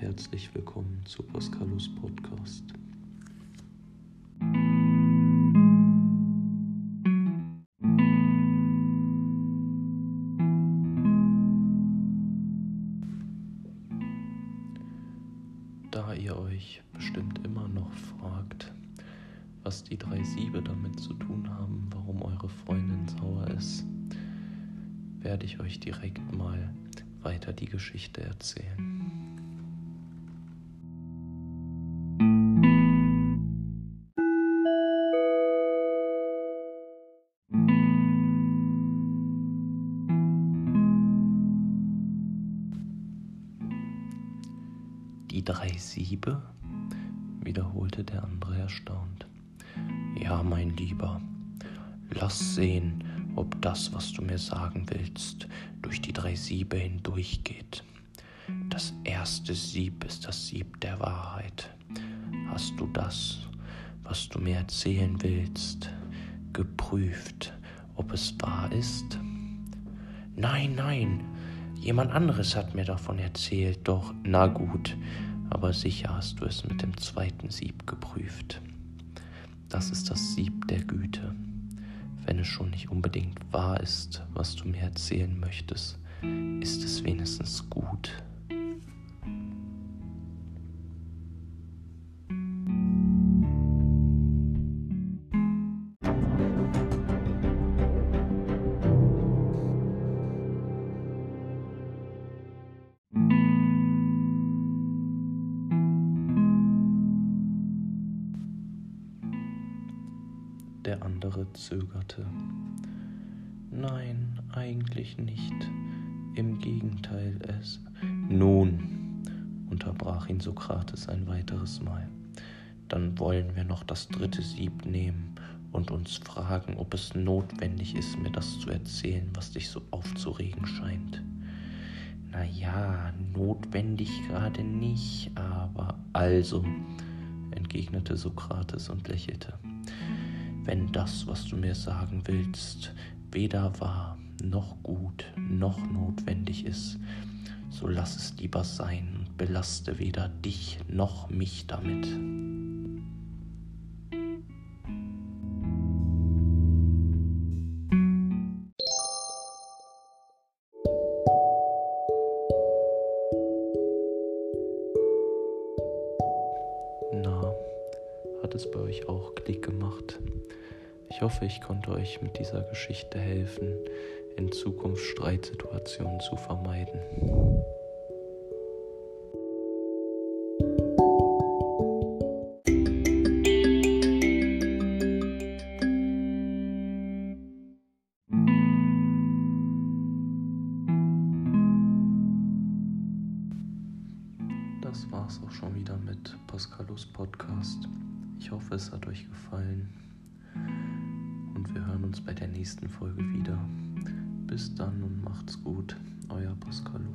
herzlich willkommen zu Pascalus Podcast. Da ihr euch bestimmt immer noch fragt, was die drei Siebe damit zu tun haben, warum eure Freundin sauer ist, werde ich euch direkt mal weiter die Geschichte erzählen. Die drei Siebe? wiederholte der andere erstaunt. Ja, mein Lieber, lass sehen, ob das, was du mir sagen willst, durch die drei Siebe hindurchgeht. Das erste Sieb ist das Sieb der Wahrheit. Hast du das, was du mir erzählen willst, geprüft, ob es wahr ist? Nein, nein, jemand anderes hat mir davon erzählt, doch na gut, aber sicher hast du es mit dem zweiten Sieb geprüft. Das ist das Sieb der Güte wenn es schon nicht unbedingt wahr ist, was du mir erzählen möchtest, ist es wenigstens gut. Der andere zögerte. Nein, eigentlich nicht. Im Gegenteil, es. Nun, unterbrach ihn Sokrates ein weiteres Mal, dann wollen wir noch das dritte Sieb nehmen und uns fragen, ob es notwendig ist, mir das zu erzählen, was dich so aufzuregen scheint. Na ja, notwendig gerade nicht, aber also, entgegnete Sokrates und lächelte wenn das, was du mir sagen willst, weder wahr noch gut noch notwendig ist, so lass es lieber sein und belaste weder dich noch mich damit. Na, hat es bei euch auch Klick gemacht? Ich hoffe, ich konnte euch mit dieser Geschichte helfen, in Zukunft Streitsituationen zu vermeiden. Das war's auch schon wieder mit Pascalus Podcast. Ich hoffe, es hat euch gefallen und wir hören uns bei der nächsten Folge wieder. Bis dann und macht's gut, euer Pascalo.